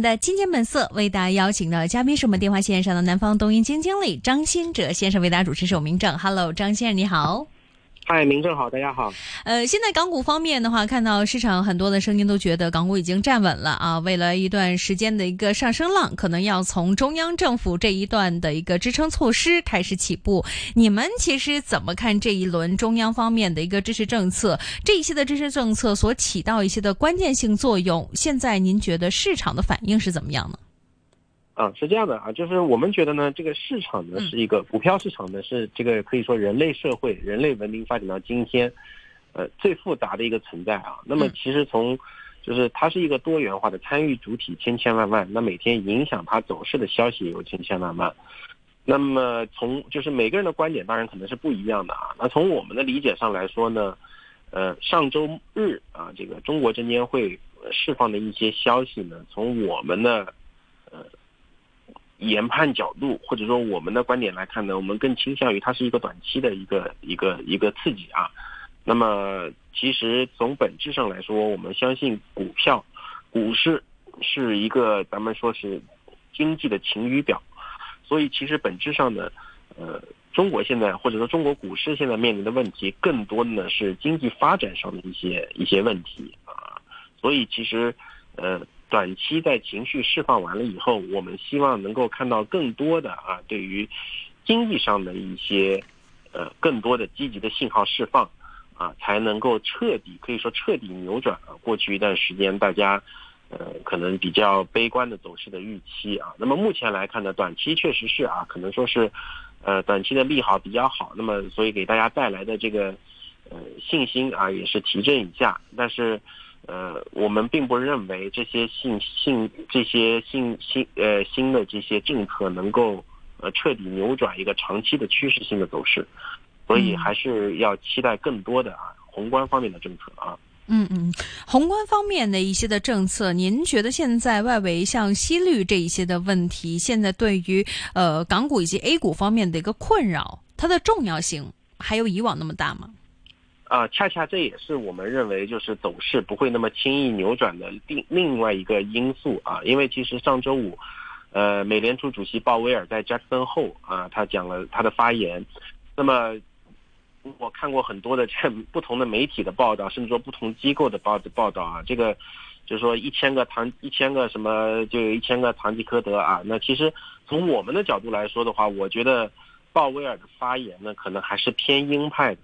那今天本色为大家邀请的嘉宾是我们电话线上的南方东英基金经理张新哲先生，为大家主持是明正。Hello，张先生你好。嗨，明正好，大家好。呃，现在港股方面的话，看到市场很多的声音都觉得港股已经站稳了啊，未来一段时间的一个上升浪，可能要从中央政府这一段的一个支撑措施开始起步。你们其实怎么看这一轮中央方面的一个支持政策？这一些的支持政策所起到一些的关键性作用，现在您觉得市场的反应是怎么样呢？啊，是这样的啊，就是我们觉得呢，这个市场呢是一个股票市场呢是这个可以说人类社会、人类文明发展到今天，呃最复杂的一个存在啊。那么其实从就是它是一个多元化的参与主体千千万万，那每天影响它走势的消息也有千千万万。那么从就是每个人的观点当然可能是不一样的啊。那从我们的理解上来说呢，呃上周日啊这个中国证监会释放的一些消息呢，从我们的呃。研判角度或者说我们的观点来看呢，我们更倾向于它是一个短期的一个一个一个刺激啊。那么其实从本质上来说，我们相信股票、股市是一个咱们说是经济的晴雨表，所以其实本质上呢，呃，中国现在或者说中国股市现在面临的问题，更多的呢是经济发展上的一些一些问题啊。所以其实呃。短期在情绪释放完了以后，我们希望能够看到更多的啊，对于经济上的一些呃更多的积极的信号释放啊，才能够彻底可以说彻底扭转啊过去一段时间大家呃可能比较悲观的走势的预期啊。那么目前来看呢，短期确实是啊，可能说是呃短期的利好比较好，那么所以给大家带来的这个呃信心啊也是提振一下，但是。呃，我们并不认为这些信信这些信新呃新的这些政策能够呃彻底扭转一个长期的趋势性的走势，所以还是要期待更多的啊宏观方面的政策啊。嗯嗯，宏观方面的一些的政策，您觉得现在外围像息率这一些的问题，现在对于呃港股以及 A 股方面的一个困扰，它的重要性还有以往那么大吗？啊，恰恰这也是我们认为就是走势不会那么轻易扭转的另另外一个因素啊。因为其实上周五，呃，美联储主席鲍威尔在加森后啊，他讲了他的发言。那么我看过很多的这不同的媒体的报道，甚至说不同机构的报报道啊，这个就是说一千个唐一千个什么就有一千个堂吉诃德啊。那其实从我们的角度来说的话，我觉得鲍威尔的发言呢，可能还是偏鹰派的。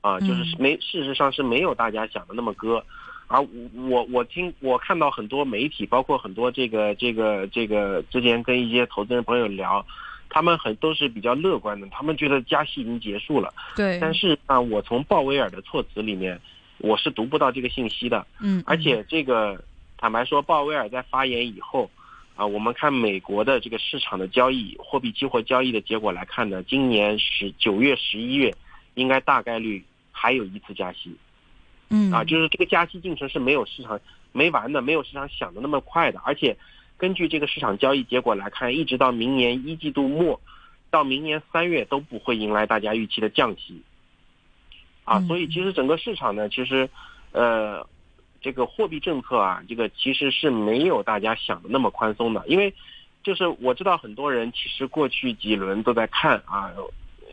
啊，就是没，事实上是没有大家想的那么割，而我我听我看到很多媒体，包括很多这个这个这个之前跟一些投资人朋友聊，他们很都是比较乐观的，他们觉得加息已经结束了。对。但是啊，我从鲍威尔的措辞里面，我是读不到这个信息的。嗯。而且这个坦白说，鲍威尔在发言以后，啊，我们看美国的这个市场的交易，货币期货交易的结果来看呢，今年十九月、十一月应该大概率。还有一次加息，嗯啊，就是这个加息进程是没有市场没完的，没有市场想的那么快的。而且根据这个市场交易结果来看，一直到明年一季度末，到明年三月都不会迎来大家预期的降息。啊，所以其实整个市场呢，其实呃，这个货币政策啊，这个其实是没有大家想的那么宽松的。因为就是我知道很多人其实过去几轮都在看啊。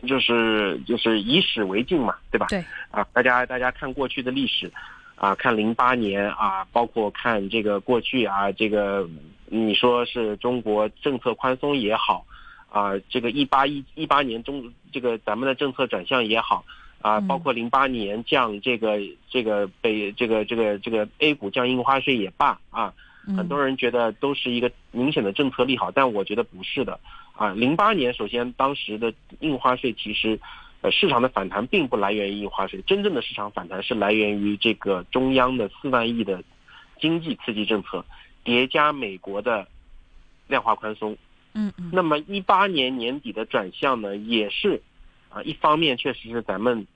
就是就是以史为镜嘛，对吧？对啊，大家大家看过去的历史，啊，看零八年啊，包括看这个过去啊，这个你说是中国政策宽松也好，啊，这个一八一一八年中这个咱们的政策转向也好，啊，包括零八年降这个这个北这个这个这个 A 股降印花税也罢啊，很多人觉得都是一个明显的政策利好，但我觉得不是的。啊，零八年首先当时的印花税其实，呃，市场的反弹并不来源于印花税，真正的市场反弹是来源于这个中央的四万亿的经济刺激政策，叠加美国的量化宽松。嗯嗯。那么一八年年底的转向呢，也是啊，一方面确实是咱们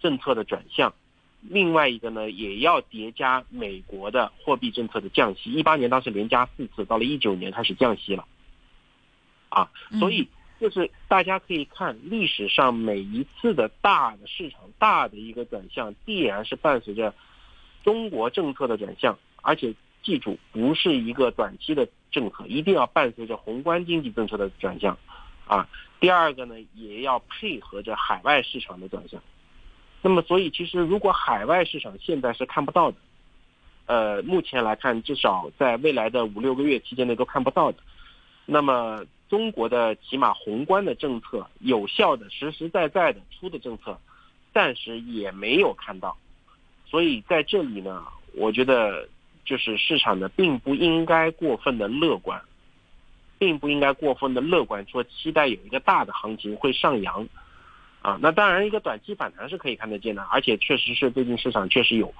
政策的转向，另外一个呢，也要叠加美国的货币政策的降息。一八年当时连加四次，到了一九年开始降息了。啊，所以就是大家可以看历史上每一次的大的市场大的一个转向，必然是伴随着中国政策的转向，而且记住，不是一个短期的政策，一定要伴随着宏观经济政策的转向，啊。第二个呢，也要配合着海外市场的转向。那么，所以其实如果海外市场现在是看不到的，呃，目前来看，至少在未来的五六个月期间内都看不到的。那么，中国的起码宏观的政策，有效的、实实在在的出的政策，暂时也没有看到。所以在这里呢，我觉得就是市场呢，并不应该过分的乐观。并不应该过分的乐观，说期待有一个大的行情会上扬，啊，那当然一个短期反弹是可以看得见的，而且确实是最近市场确实有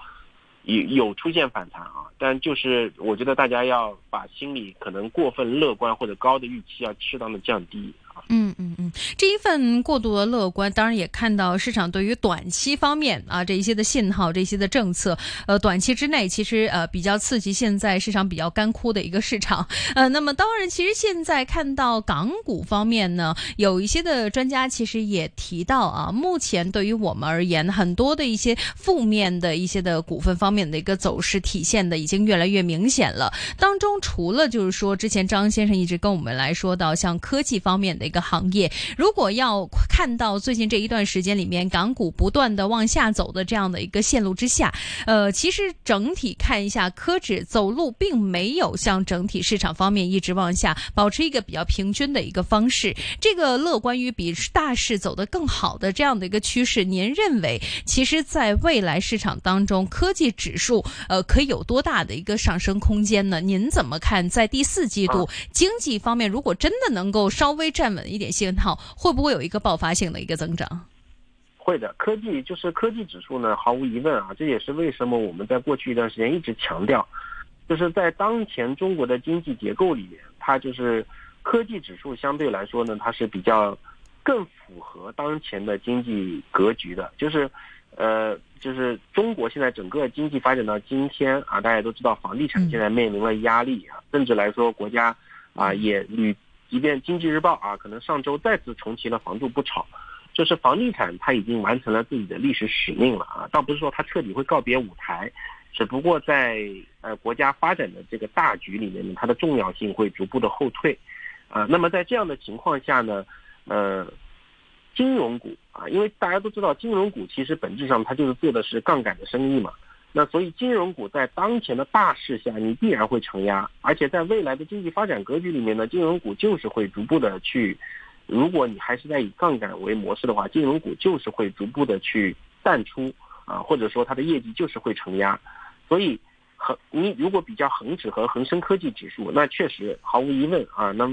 有有出现反弹啊，但就是我觉得大家要把心里可能过分乐观或者高的预期要适当的降低。嗯嗯嗯，这一份过度的乐观，当然也看到市场对于短期方面啊这一些的信号，这些的政策，呃，短期之内其实呃比较刺激现在市场比较干枯的一个市场，呃，那么当然其实现在看到港股方面呢，有一些的专家其实也提到啊，目前对于我们而言，很多的一些负面的一些的股份方面的一个走势体现的已经越来越明显了。当中除了就是说之前张先生一直跟我们来说到像科技方面的。一个行业，如果要看到最近这一段时间里面港股不断的往下走的这样的一个线路之下，呃，其实整体看一下科指走路并没有像整体市场方面一直往下保持一个比较平均的一个方式。这个乐观于比大势走得更好的这样的一个趋势，您认为其实在未来市场当中，科技指数呃可以有多大的一个上升空间呢？您怎么看？在第四季度经济方面，如果真的能够稍微站稳一点信号，会不会有一个爆发性的一个增长？会的，科技就是科技指数呢，毫无疑问啊，这也是为什么我们在过去一段时间一直强调，就是在当前中国的经济结构里面，它就是科技指数相对来说呢，它是比较更符合当前的经济格局的，就是呃，就是中国现在整个经济发展到今天啊，大家都知道房地产现在面临了压力啊，甚至来说国家啊也屡。即便经济日报啊，可能上周再次重启了“房住不炒”，就是房地产它已经完成了自己的历史使命了啊，倒不是说它彻底会告别舞台，只不过在呃国家发展的这个大局里面呢，它的重要性会逐步的后退，啊，那么在这样的情况下呢，呃，金融股啊，因为大家都知道金融股其实本质上它就是做的是杠杆的生意嘛。那所以金融股在当前的大势下，你必然会承压，而且在未来的经济发展格局里面呢，金融股就是会逐步的去，如果你还是在以杠杆为模式的话，金融股就是会逐步的去淡出啊，或者说它的业绩就是会承压。所以恒你如果比较恒指和恒生科技指数，那确实毫无疑问啊，那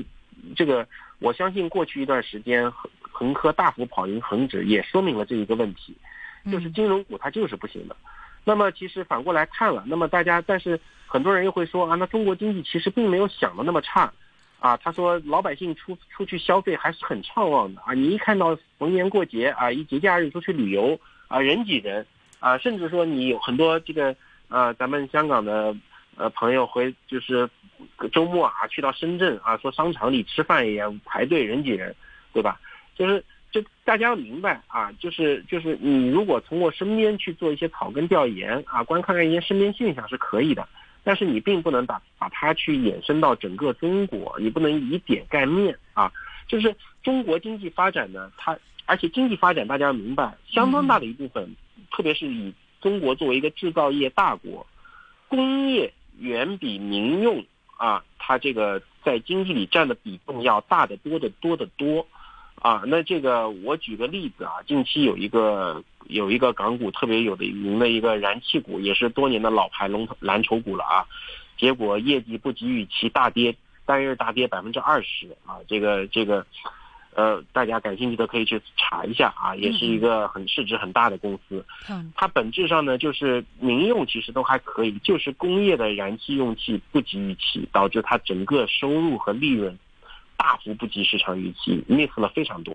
这个我相信过去一段时间恒恒科大幅跑赢恒指，也说明了这一个问题，就是金融股它就是不行的。那么其实反过来看了，那么大家，但是很多人又会说啊，那中国经济其实并没有想的那么差，啊，他说老百姓出出去消费还是很畅旺的啊，你一看到逢年过节啊，一节假日出去旅游啊，人挤人啊，甚至说你有很多这个呃，咱们香港的呃朋友回就是周末啊去到深圳啊，说商场里吃饭也排队人挤人，对吧？就是。就大家要明白啊，就是就是你如果从我身边去做一些草根调研啊，观看看一些身边现象是可以的，但是你并不能把把它去延伸到整个中国，你不能以点盖面啊。就是中国经济发展呢，它而且经济发展大家要明白，相当大的一部分，特别是以中国作为一个制造业大国，工业远比民用啊，它这个在经济里占的比重要大得多得多得多。啊，那这个我举个例子啊，近期有一个有一个港股特别有的名的一个燃气股，也是多年的老牌龙头蓝筹股了啊，结果业绩不及预期，大跌，单日大跌百分之二十啊，这个这个，呃，大家感兴趣的可以去查一下啊，也是一个很市值很大的公司，嗯，它本质上呢就是民用其实都还可以，就是工业的燃气用气不及预期，导致它整个收入和利润。大幅不及市场预期，miss 了非常多，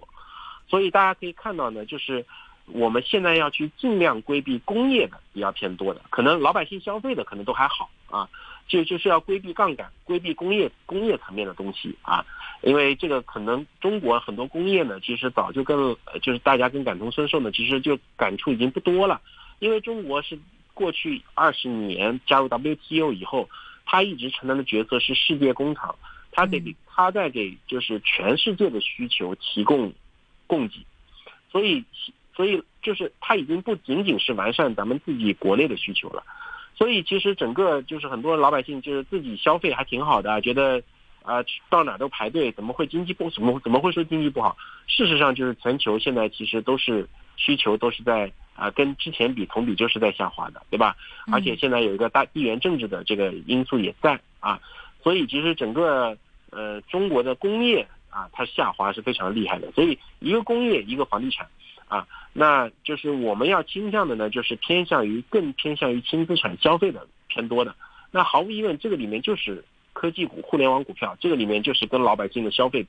所以大家可以看到呢，就是我们现在要去尽量规避工业的比较偏多的，可能老百姓消费的可能都还好啊，就就是要规避杠杆，规避工业工业层面的东西啊，因为这个可能中国很多工业呢，其实早就跟就是大家跟感同身受呢，其实就感触已经不多了，因为中国是过去二十年加入 WTO 以后。它一直承担的角色是世界工厂，它得它在给就是全世界的需求提供供给，所以所以就是它已经不仅仅是完善咱们自己国内的需求了，所以其实整个就是很多老百姓就是自己消费还挺好的，觉得。啊，到哪都排队，怎么会经济不怎么怎么会说经济不好？事实上，就是全球现在其实都是需求都是在啊，跟之前比同比就是在下滑的，对吧？而且现在有一个大地缘政治的这个因素也在啊，所以其实整个呃中国的工业啊，它下滑是非常厉害的。所以一个工业，一个房地产啊，那就是我们要倾向的呢，就是偏向于更偏向于轻资产消费的偏多的。那毫无疑问，这个里面就是。科技股、互联网股票，这个里面就是跟老百姓的消费，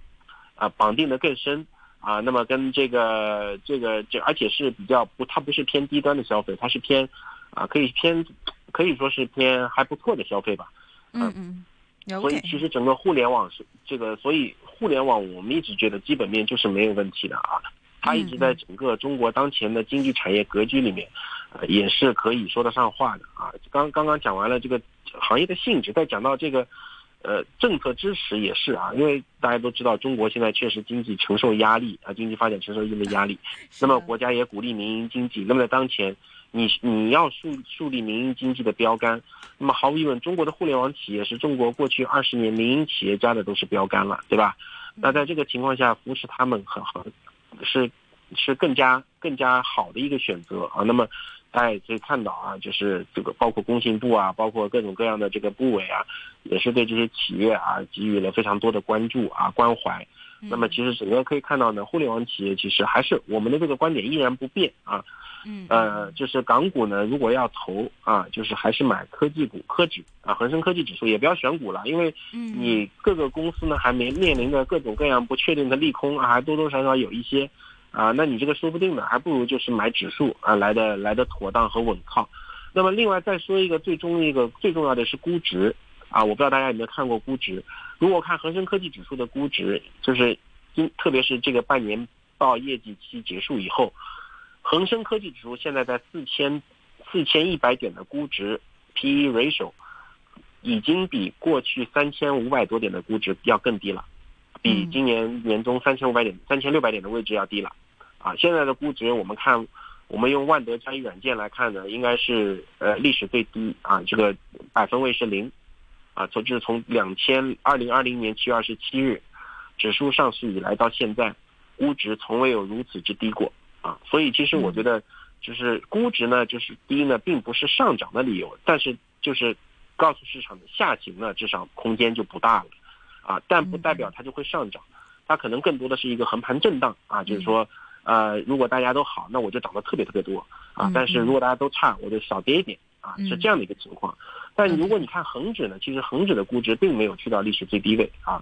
啊，绑定的更深啊。那么跟这个这个这，而且是比较不，它不是偏低端的消费，它是偏，啊，可以偏，可以说是偏还不错的消费吧。嗯嗯。所以其实整个互联网是这个，所以互联网我们一直觉得基本面就是没有问题的啊。它一直在整个中国当前的经济产业格局里面，呃，也是可以说得上话的啊。刚刚刚讲完了这个行业的性质，再讲到这个。呃，政策支持也是啊，因为大家都知道，中国现在确实经济承受压力啊，经济发展承受一定的压力。那么国家也鼓励民营经济。那么在当前，你你要树树立民营经济的标杆，那么毫无疑问，中国的互联网企业是中国过去二十年民营企业家的都是标杆了，对吧？那在这个情况下，扶持他们很好，是是更加更加好的一个选择啊。那么。大家也可以看到啊，就是这个包括工信部啊，包括各种各样的这个部委啊，也是对这些企业啊给予了非常多的关注啊关怀。那么其实整个可以看到呢，互联网企业其实还是我们的这个观点依然不变啊。嗯。呃，就是港股呢，如果要投啊，就是还是买科技股、科指啊，恒生科技指数，也不要选股了，因为你各个公司呢还没面临着各种各样不确定的利空啊，还多多少少有一些。啊，那你这个说不定呢，还不如就是买指数啊来的来的妥当和稳靠。那么另外再说一个最终一个最重要的是估值啊，我不知道大家有没有看过估值。如果看恒生科技指数的估值，就是今特别是这个半年报业绩期结束以后，恒生科技指数现在在四千四千一百点的估值 P/E ratio，已经比过去三千五百多点的估值要更低了，比今年年中三千五百点三千六百点的位置要低了。啊，现在的估值我们看，我们用万德交易软件来看呢，应该是呃历史最低啊，这个百分位是零，啊，从就是从两千二零二零年七月二十七日指数上市以来到现在，估值从未有如此之低过啊，所以其实我觉得就是估值呢就是低呢，并不是上涨的理由，但是就是告诉市场的下行呢，至少空间就不大了，啊，但不代表它就会上涨，它可能更多的是一个横盘震荡啊，就是说。呃，如果大家都好，那我就涨得特别特别多啊。但是如果大家都差，我就少跌一点啊，是这样的一个情况。但如果你看恒指呢，其实恒指的估值并没有去到历史最低位啊。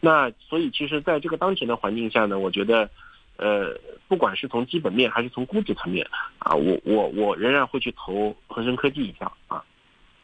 那所以其实在这个当前的环境下呢，我觉得，呃，不管是从基本面还是从估值层面啊，我我我仍然会去投恒生科技一票啊。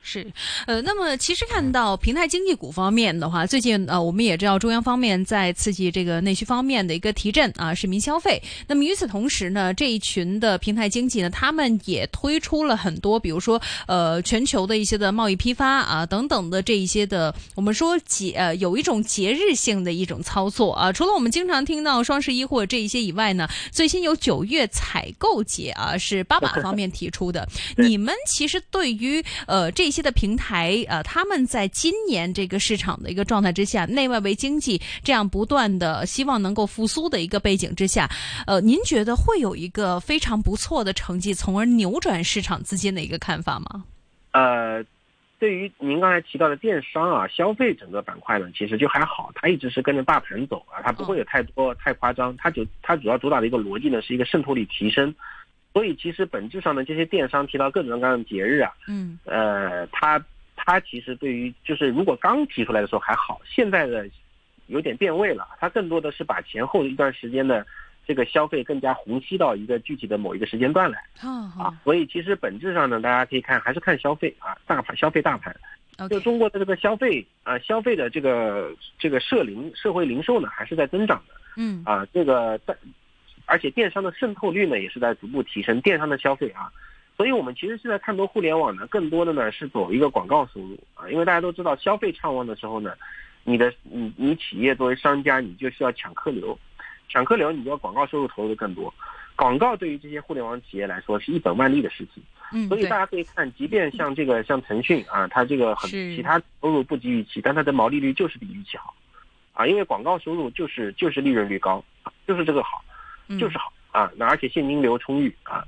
是，呃，那么其实看到平台经济股方面的话，最近呃，我们也知道中央方面在刺激这个内需方面的一个提振啊，市民消费。那么与此同时呢，这一群的平台经济呢，他们也推出了很多，比如说呃，全球的一些的贸易批发啊等等的这一些的，我们说节呃有一种节日性的一种操作啊。除了我们经常听到双十一或者这一些以外呢，最新有九月采购节啊，是八马方面提出的。你们其实对于呃这。一些的平台，呃，他们在今年这个市场的一个状态之下，内外围经济这样不断的希望能够复苏的一个背景之下，呃，您觉得会有一个非常不错的成绩，从而扭转市场资金的一个看法吗？呃，对于您刚才提到的电商啊，消费整个板块呢，其实就还好，它一直是跟着大盘走啊，它不会有太多太夸张，它就它主要主打的一个逻辑呢，是一个渗透率提升。所以其实本质上呢，这些电商提到各种各样的节日啊，嗯，呃，它它其实对于就是如果刚提出来的时候还好，现在的有点变味了，它更多的是把前后一段时间的这个消费更加虹吸到一个具体的某一个时间段来，啊，所以其实本质上呢，大家可以看还是看消费啊，大盘消费大盘，就中国的这个消费啊，消费的这个这个社零社会零售呢还是在增长的，嗯，啊，这个在。而且电商的渗透率呢，也是在逐步提升。电商的消费啊，所以我们其实现在看多互联网呢，更多的呢是走一个广告收入啊，因为大家都知道消费畅旺的时候呢，你的你你企业作为商家，你就需要抢客流，抢客流你就要广告收入投入的更多。广告对于这些互联网企业来说是一本万利的事情，嗯，所以大家可以看，即便像这个像腾讯啊，它这个很其他收入不及预期，但它的毛利率就是比预期好，啊，因为广告收入就是就是利润率高，就是这个好，就是好啊，那而且现金流充裕啊，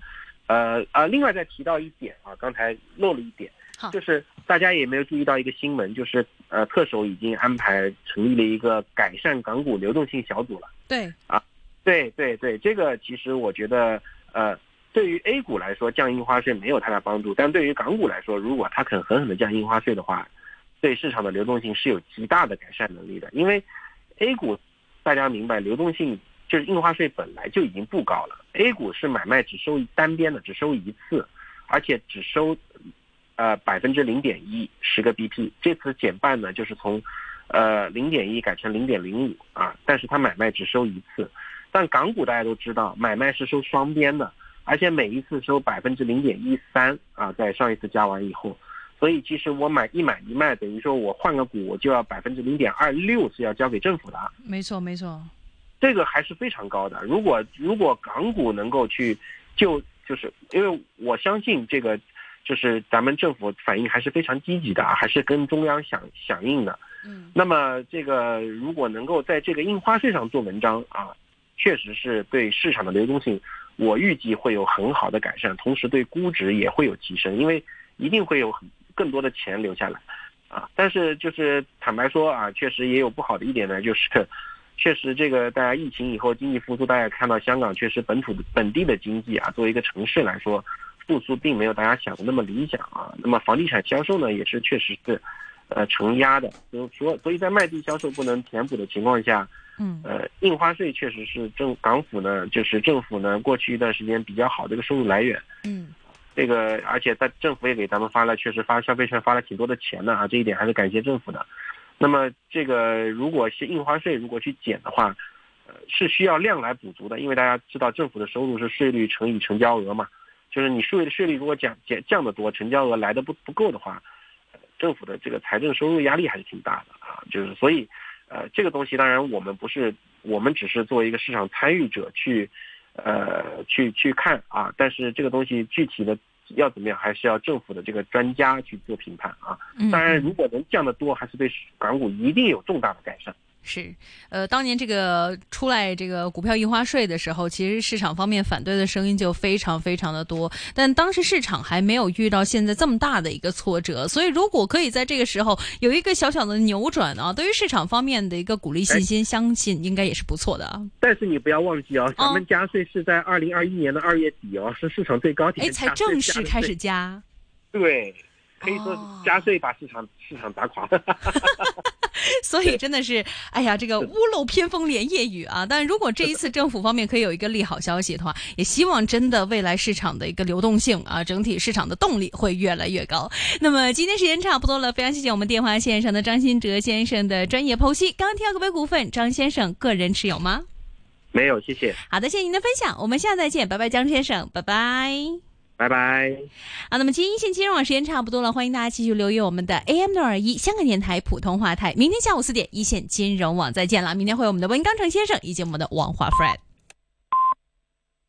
呃啊，另外再提到一点啊，刚才漏了一点，就是大家也没有注意到一个新闻，就是呃，特首已经安排成立了一个改善港股流动性小组了，对啊。对对对，这个其实我觉得，呃，对于 A 股来说降印花税没有太大帮助，但对于港股来说，如果它肯狠狠的降印花税的话，对市场的流动性是有极大的改善能力的。因为 A 股大家明白，流动性就是印花税本来就已经不高了，A 股是买卖只收单边的，只收一次，而且只收呃百分之零点一十个 BP，这次减半呢，就是从呃零点一改成零点零五啊，但是它买卖只收一次。但港股大家都知道，买卖是收双边的，而且每一次收百分之零点一三啊，在上一次加完以后，所以其实我买一买一卖，等于说我换个股，我就要百分之零点二六是要交给政府的。没错，没错，这个还是非常高的。如果如果港股能够去就就是因为我相信这个，就是咱们政府反应还是非常积极的，还是跟中央响响应的。嗯，那么这个如果能够在这个印花税上做文章啊。确实是对市场的流动性，我预计会有很好的改善，同时对估值也会有提升，因为一定会有很更多的钱留下来，啊，但是就是坦白说啊，确实也有不好的一点呢，就是，确实这个大家疫情以后经济复苏，大家看到香港确实本土的本地的经济啊，作为一个城市来说，复苏并没有大家想的那么理想啊，那么房地产销售呢，也是确实是，呃，承压的，所以说，所以在卖地销售不能填补的情况下。嗯，呃，印花税确实是政港府呢，就是政府呢过去一段时间比较好的一个收入来源。嗯，这个而且在政府也给咱们发了，确实发消费券发了挺多的钱的啊，这一点还是感谢政府的。那么这个如果是印花税如果去减的话，呃，是需要量来补足的，因为大家知道政府的收入是税率乘以成交额嘛，就是你税的税率如果降减降的多，成交额来的不不够的话，政府的这个财政收入压力还是挺大的啊，就是所以。呃，这个东西当然我们不是，我们只是作为一个市场参与者去，呃，去去看啊。但是这个东西具体的要怎么样，还是要政府的这个专家去做评判啊。当然，如果能降得多，还是对港股一定有重大的改善。是，呃，当年这个出来这个股票印花税的时候，其实市场方面反对的声音就非常非常的多，但当时市场还没有遇到现在这么大的一个挫折，所以如果可以在这个时候有一个小小的扭转啊，对于市场方面的一个鼓励信心，相信应该也是不错的啊。但是你不要忘记哦，咱们加税是在二零二一年的二月底哦，是市场最高点，哎，才正式开始加。对，可以说加税把市场市场打垮。所以真的是，哎呀，这个屋漏偏逢连夜雨啊！但如果这一次政府方面可以有一个利好消息的话，也希望真的未来市场的一个流动性啊，整体市场的动力会越来越高。那么今天时间差不多了，非常谢谢我们电话线上的张新哲先生的专业剖析。刚刚提到个别股份，张先生个人持有吗？没有，谢谢。好的，谢谢您的分享，我们下次再见，拜拜，张先生，拜拜。拜拜。好，那么今天一线金融网时间差不多了，欢迎大家继续留意我们的 AM 六二一香港电台普通话台。明天下午四点，一线金融网再见了。明天会有我们的温刚成先生以及我们的王华 Fred。